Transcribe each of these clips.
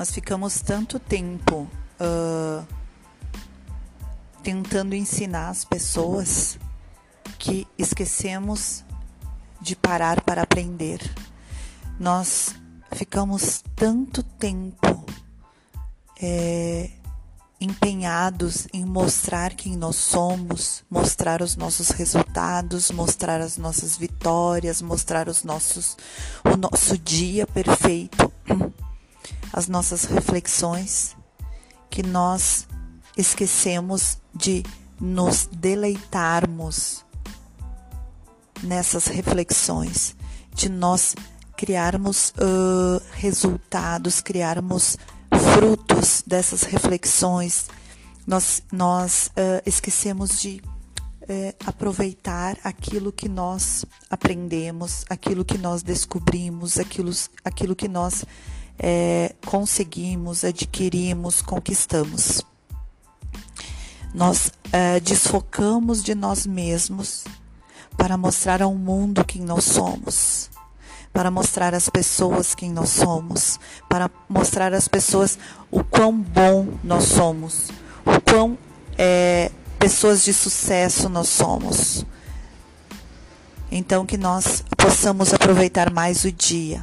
Nós ficamos tanto tempo uh, tentando ensinar as pessoas que esquecemos de parar para aprender. Nós ficamos tanto tempo é, empenhados em mostrar quem nós somos, mostrar os nossos resultados, mostrar as nossas vitórias, mostrar os nossos o nosso dia perfeito, as nossas reflexões, que nós esquecemos de nos deleitarmos nessas reflexões, de nós criarmos uh, resultados, criarmos frutos dessas reflexões, nós, nós uh, esquecemos de uh, aproveitar aquilo que nós aprendemos, aquilo que nós descobrimos, aquilo, aquilo que nós uh, conseguimos, adquirimos, conquistamos. Nós desfocamos de nós mesmos para mostrar ao mundo quem nós somos para mostrar às pessoas quem nós somos, para mostrar às pessoas o quão bom nós somos, o quão é, pessoas de sucesso nós somos. Então, que nós possamos aproveitar mais o dia,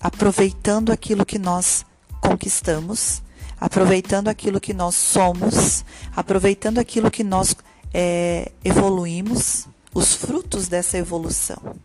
aproveitando aquilo que nós conquistamos, aproveitando aquilo que nós somos, aproveitando aquilo que nós é, evoluímos os frutos dessa evolução.